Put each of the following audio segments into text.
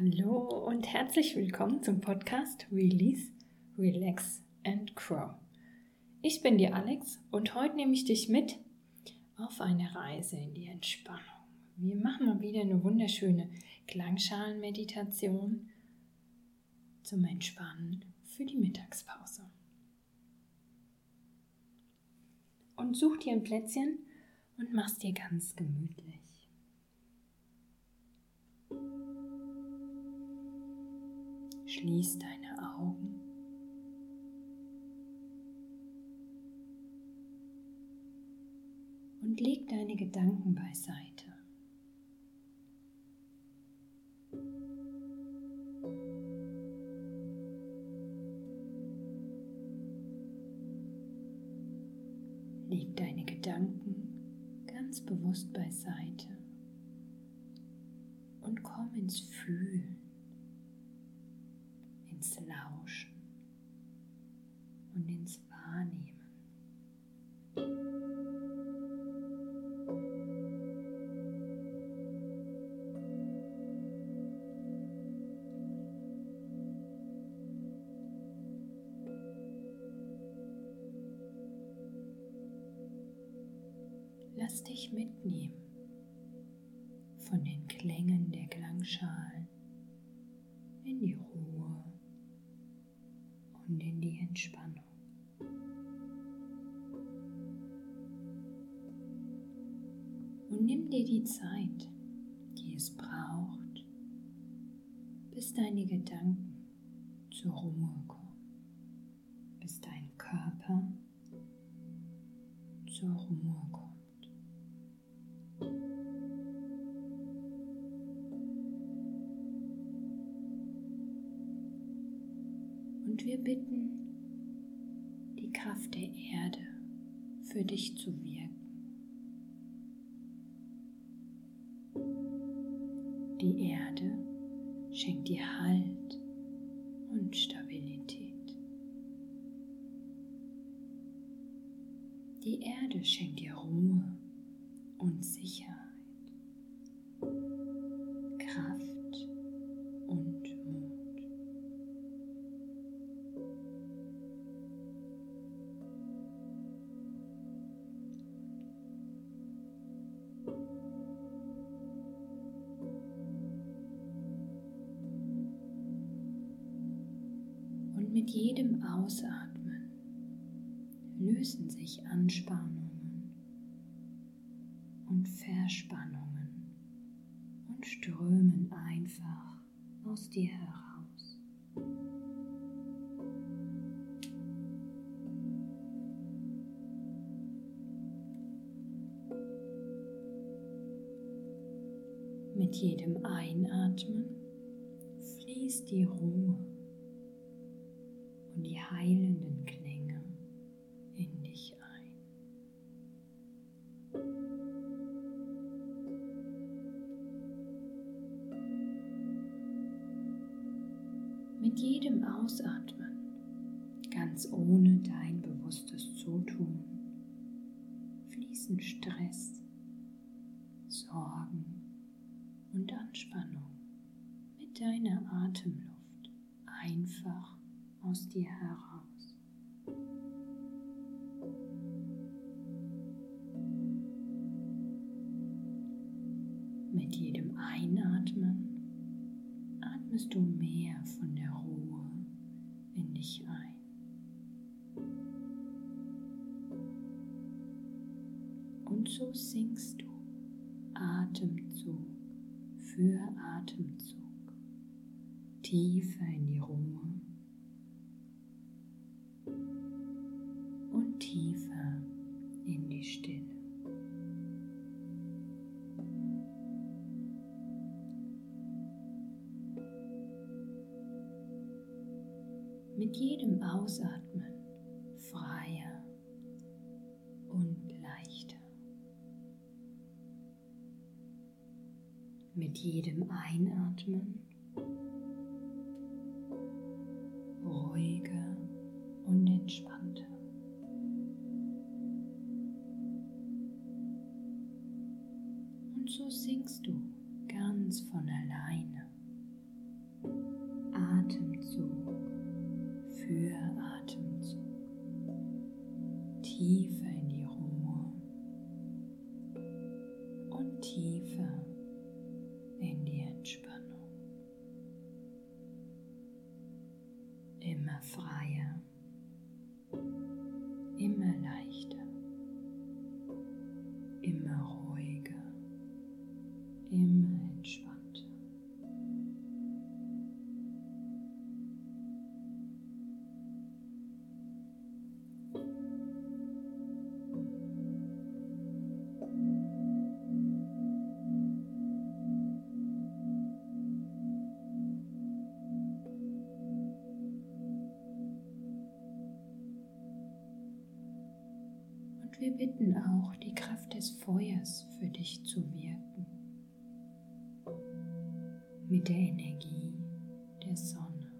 Hallo und herzlich willkommen zum Podcast Release, Relax and Grow. Ich bin die Alex und heute nehme ich dich mit auf eine Reise in die Entspannung. Wir machen mal wieder eine wunderschöne Klangschalenmeditation zum Entspannen für die Mittagspause. Und such dir ein Plätzchen und mach's dir ganz gemütlich. Schließ deine Augen. Und leg deine Gedanken beiseite. Leg deine Gedanken ganz bewusst beiseite und komm ins Fühlen Lass dich mitnehmen von den Klängen der Klangschalen in die Ruhe und in die Entspannung. Und nimm dir die Zeit, die es braucht, bis deine Gedanken zur Ruhe kommen, bis dein Körper zur Ruhe kommt. Wir bitten die Kraft der Erde für dich zu wirken. Die Erde schenkt dir Halt und Stabilität. Die Erde schenkt dir Ruhe und Sicherheit. mit jedem Ausatmen lösen sich Anspannungen und Verspannungen und strömen einfach aus dir heraus. Mit jedem Einatmen fließt die Ruhe heilenden Klänge in dich ein. Mit jedem Ausatmen, ganz ohne dein bewusstes Zutun, fließen Stress, Sorgen und Anspannung mit deiner Atemluft einfach aus dir heraus. Mit jedem Einatmen atmest du mehr von der Ruhe in dich ein. Und so sinkst du Atemzug für Atemzug tiefer in die Ruhe tiefer in die Stille. Mit jedem Ausatmen freier und leichter. Mit jedem Einatmen Und so singst du ganz von alleine. Atemzug für Atemzug. Tiefer in bitten auch die Kraft des Feuers für dich zu wirken. Mit der Energie der Sonne.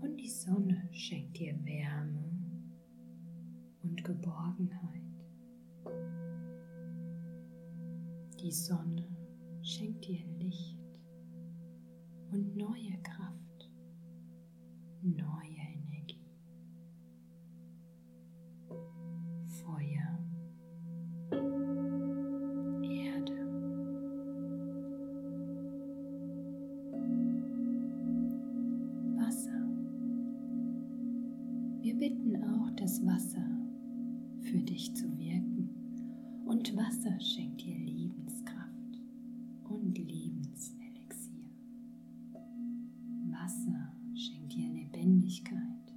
Und die Sonne schenkt dir Wärme und Geborgenheit. Die Sonne schenkt dir Licht und neue Kraft, neue Wasser schenkt dir Lebendigkeit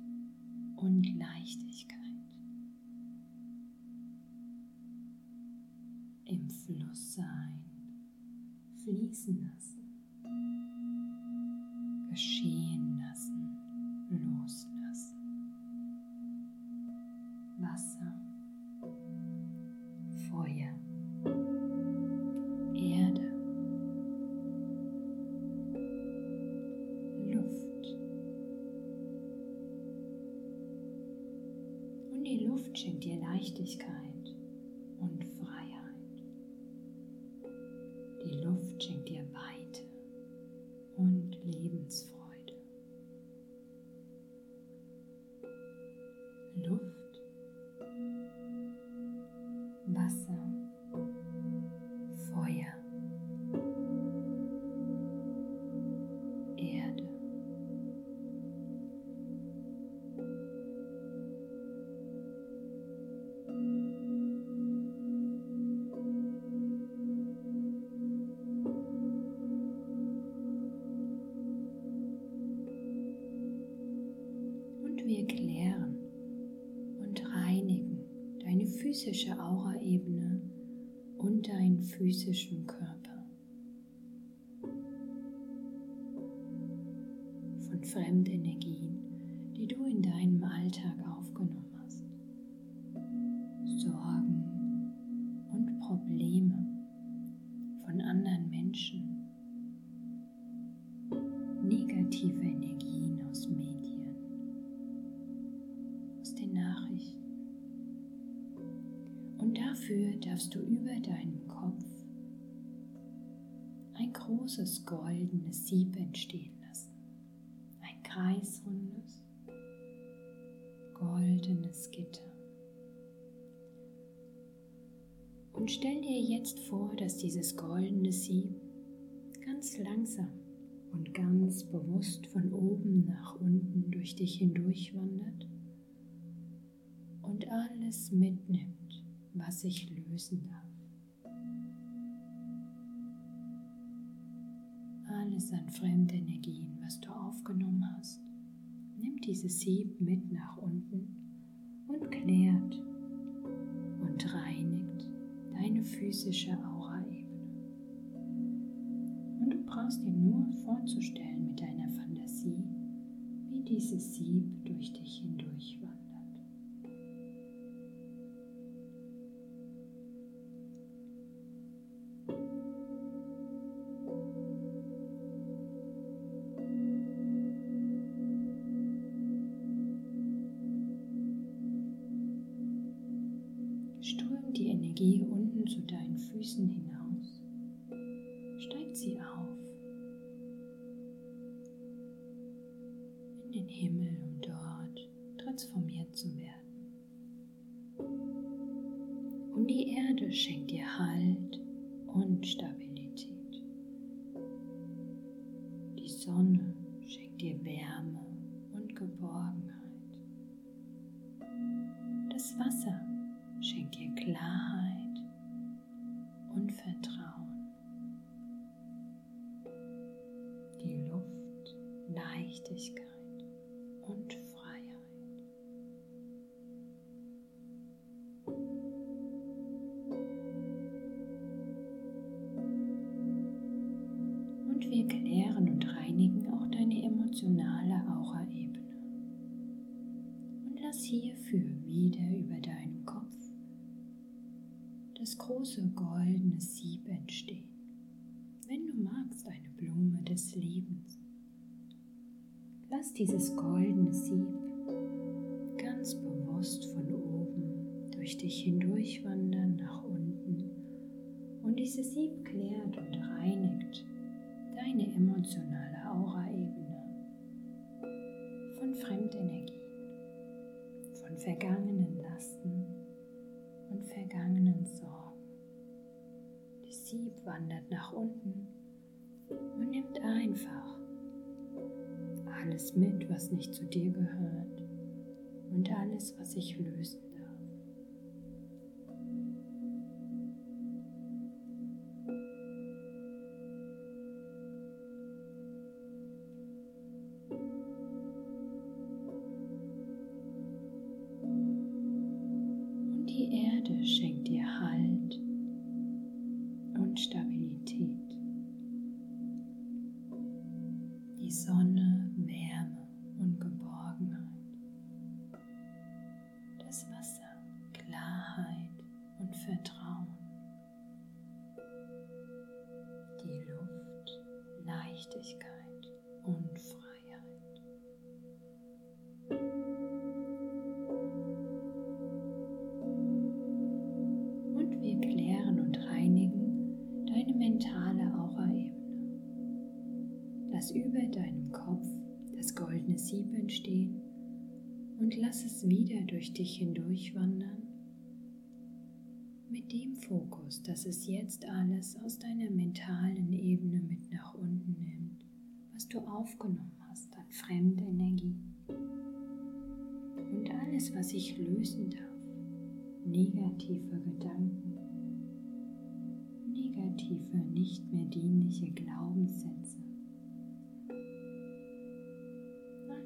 und Leichtigkeit. Im Fluss sein, fließen lassen, geschehen Die Luft schenkt dir Wir klären und reinigen deine physische Auraebene und deinen physischen Körper. Von Fremdenergien, die du in deinem Alltag aufgenommen und dafür darfst du über deinem Kopf ein großes goldenes Sieb entstehen lassen. Ein kreisrundes, goldenes Gitter. Und stell dir jetzt vor, dass dieses goldene Sieb ganz langsam und ganz bewusst von oben nach unten durch dich hindurch wandert und alles mitnimmt was sich lösen darf. Alles an Fremdenergien, was du aufgenommen hast, nimmt dieses Sieb mit nach unten und klärt und reinigt deine physische Auraebene. Und du brauchst dir nur vorzustellen mit deiner Fantasie, wie dieses Sieb durch dich hindurch strömt die Energie unten zu deinen Füßen hinaus, steigt sie auf in den Himmel, um dort transformiert zu werden. Und die Erde schenkt dir Halt und Stabilität. Leichtigkeit und dich hindurch wandern nach unten und dieses Sieb klärt und reinigt deine emotionale Auraebene von Fremdenergien, von vergangenen Lasten und vergangenen Sorgen. Das Sieb wandert nach unten und nimmt einfach alles mit, was nicht zu dir gehört und alles, was sich lösen und lass es wieder durch dich hindurch wandern. Mit dem Fokus, dass es jetzt alles aus deiner mentalen Ebene mit nach unten nimmt, was du aufgenommen hast an Fremdenergie. Und alles, was sich lösen darf, negative Gedanken, negative, nicht mehr dienliche Glaubenssätze,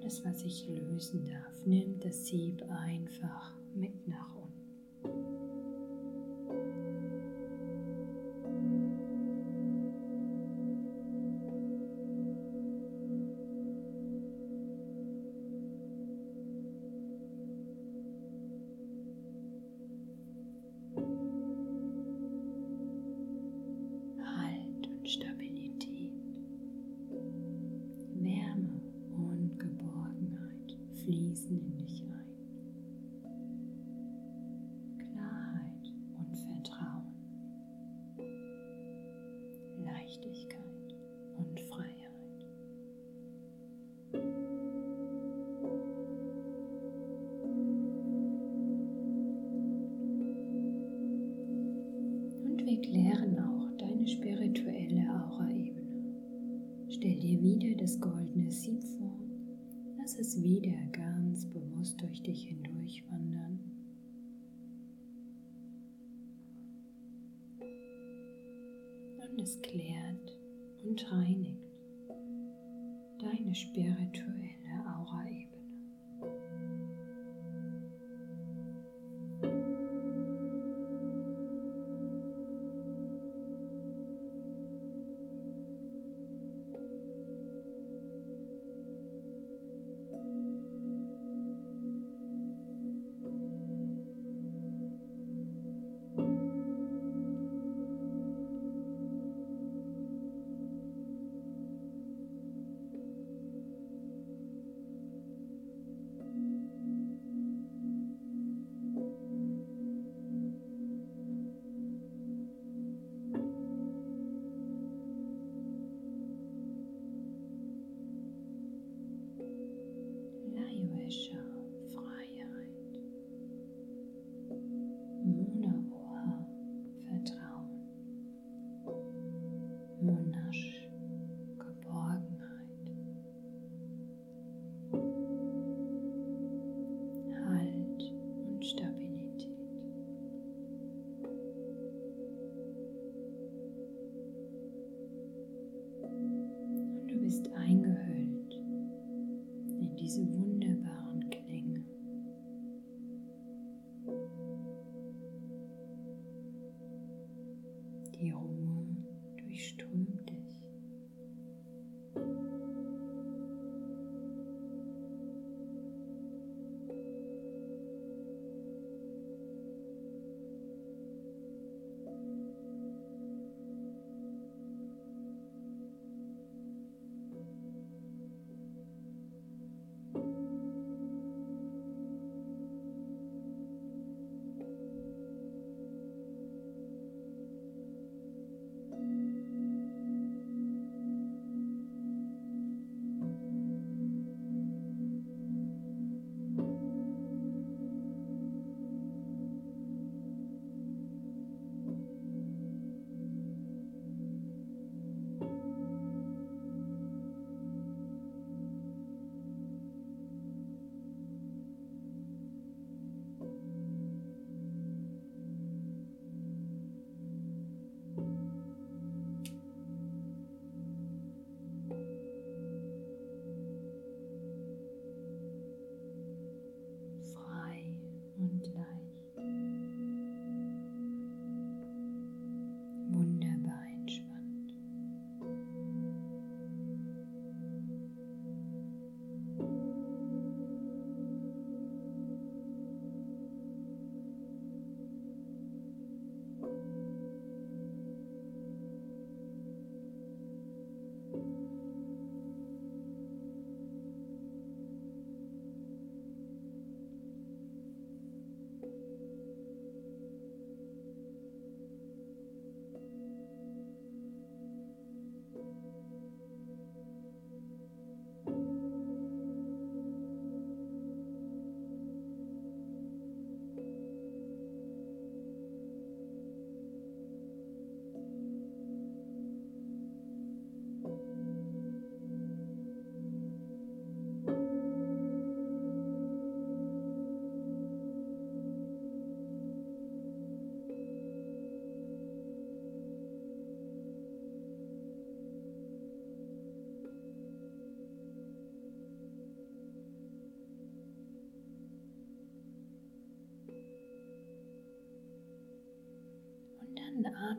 alles, was ich lösen darf, nimmt das Sieb einfach mit nach unten. Es klärt und reinigt deine spirituelle Aura-Ebene. Bist eingehüllt in diese wunderbaren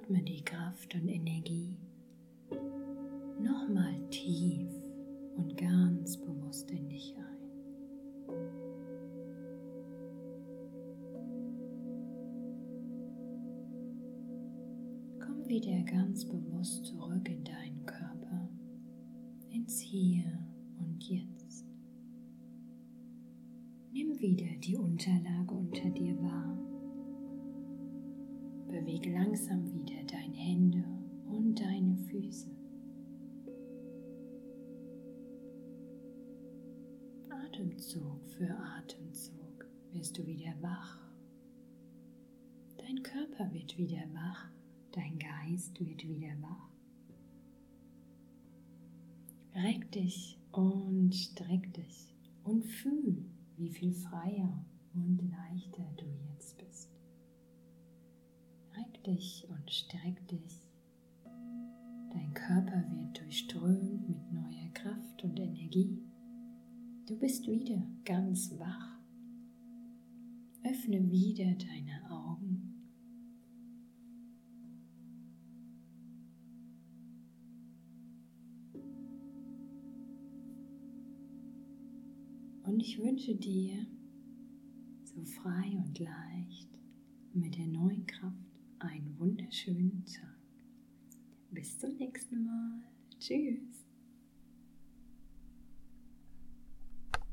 atme die Kraft und Energie nochmal tief und ganz bewusst in dich ein. Komm wieder ganz bewusst zurück in deinen Körper, ins Hier und Jetzt. Nimm wieder die Unterlage unter dir wahr Bewege langsam wieder deine Hände und deine Füße. Atemzug für Atemzug wirst du wieder wach. Dein Körper wird wieder wach, dein Geist wird wieder wach. Reck dich und streck dich und fühl, wie viel freier und leichter du jetzt bist dich und streck dich. Dein Körper wird durchströmt mit neuer Kraft und Energie. Du bist wieder ganz wach. Öffne wieder deine Augen. Und ich wünsche dir so frei und leicht mit der neuen Kraft einen wunderschönen Tag. Bis zum nächsten Mal. Tschüss.